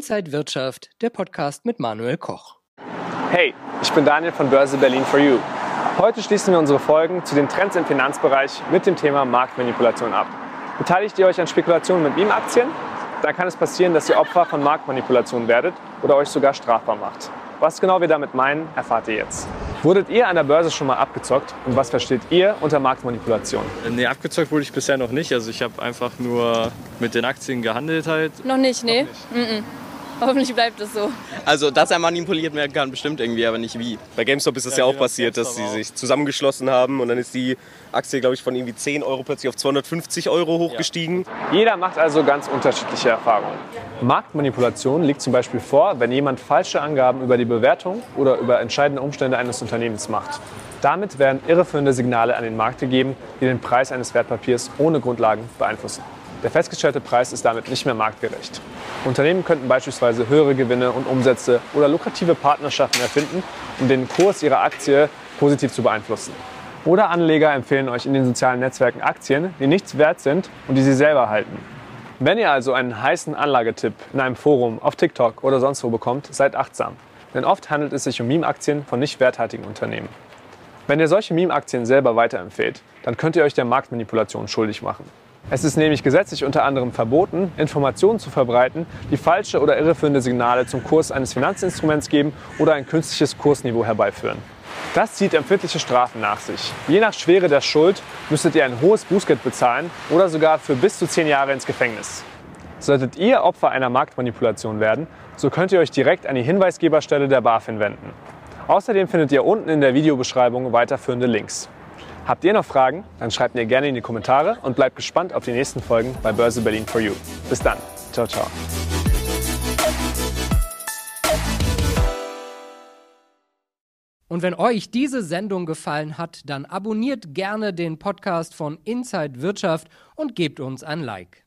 Inside Wirtschaft, der Podcast mit Manuel Koch. Hey, ich bin Daniel von Börse Berlin for You. Heute schließen wir unsere Folgen zu den Trends im Finanzbereich mit dem Thema Marktmanipulation ab. Beteiligt ihr euch an Spekulationen mit Meme-Aktien? Dann kann es passieren, dass ihr Opfer von Marktmanipulation werdet oder euch sogar strafbar macht. Was genau wir damit meinen, erfahrt ihr jetzt. Wurdet ihr an der Börse schon mal abgezockt und was versteht ihr unter Marktmanipulation? Nee, abgezockt wurde ich bisher noch nicht. Also ich habe einfach nur mit den Aktien gehandelt halt. Noch nicht, nee. Noch nicht. Mm -mm. Hoffentlich bleibt es so. Also, dass er manipuliert werden kann, bestimmt irgendwie, aber nicht wie. Bei GameStop ist es ja, ja, auch passiert, dass sie sich zusammengeschlossen haben und dann ist die Aktie, glaube ich, von irgendwie 10 Euro plötzlich auf 250 Euro hochgestiegen. Ja. Jeder macht also ganz unterschiedliche Erfahrungen. Marktmanipulation liegt zum Beispiel vor, wenn jemand falsche Angaben über die Bewertung oder über entscheidende Umstände eines Unternehmens macht. Damit werden irreführende Signale an den Markt gegeben, die den Preis eines Wertpapiers ohne Grundlagen beeinflussen. Der festgestellte Preis ist damit nicht mehr marktgerecht. Unternehmen könnten beispielsweise höhere Gewinne und Umsätze oder lukrative Partnerschaften erfinden, um den Kurs ihrer Aktie positiv zu beeinflussen. Oder Anleger empfehlen euch in den sozialen Netzwerken Aktien, die nichts wert sind und die sie selber halten. Wenn ihr also einen heißen Anlagetipp in einem Forum, auf TikTok oder sonst wo bekommt, seid achtsam. Denn oft handelt es sich um Meme-Aktien von nicht werthaltigen Unternehmen. Wenn ihr solche Meme-Aktien selber weiterempfehlt, dann könnt ihr euch der Marktmanipulation schuldig machen. Es ist nämlich gesetzlich unter anderem verboten, Informationen zu verbreiten, die falsche oder irreführende Signale zum Kurs eines Finanzinstruments geben oder ein künstliches Kursniveau herbeiführen. Das zieht empfindliche Strafen nach sich. Je nach Schwere der Schuld müsstet ihr ein hohes Bußgeld bezahlen oder sogar für bis zu zehn Jahre ins Gefängnis. Solltet ihr Opfer einer Marktmanipulation werden, so könnt ihr euch direkt an die Hinweisgeberstelle der BaFin wenden. Außerdem findet ihr unten in der Videobeschreibung weiterführende Links. Habt ihr noch Fragen? Dann schreibt mir gerne in die Kommentare und bleibt gespannt auf die nächsten Folgen bei Börse Berlin for You. Bis dann. Ciao, ciao. Und wenn euch diese Sendung gefallen hat, dann abonniert gerne den Podcast von Inside Wirtschaft und gebt uns ein Like.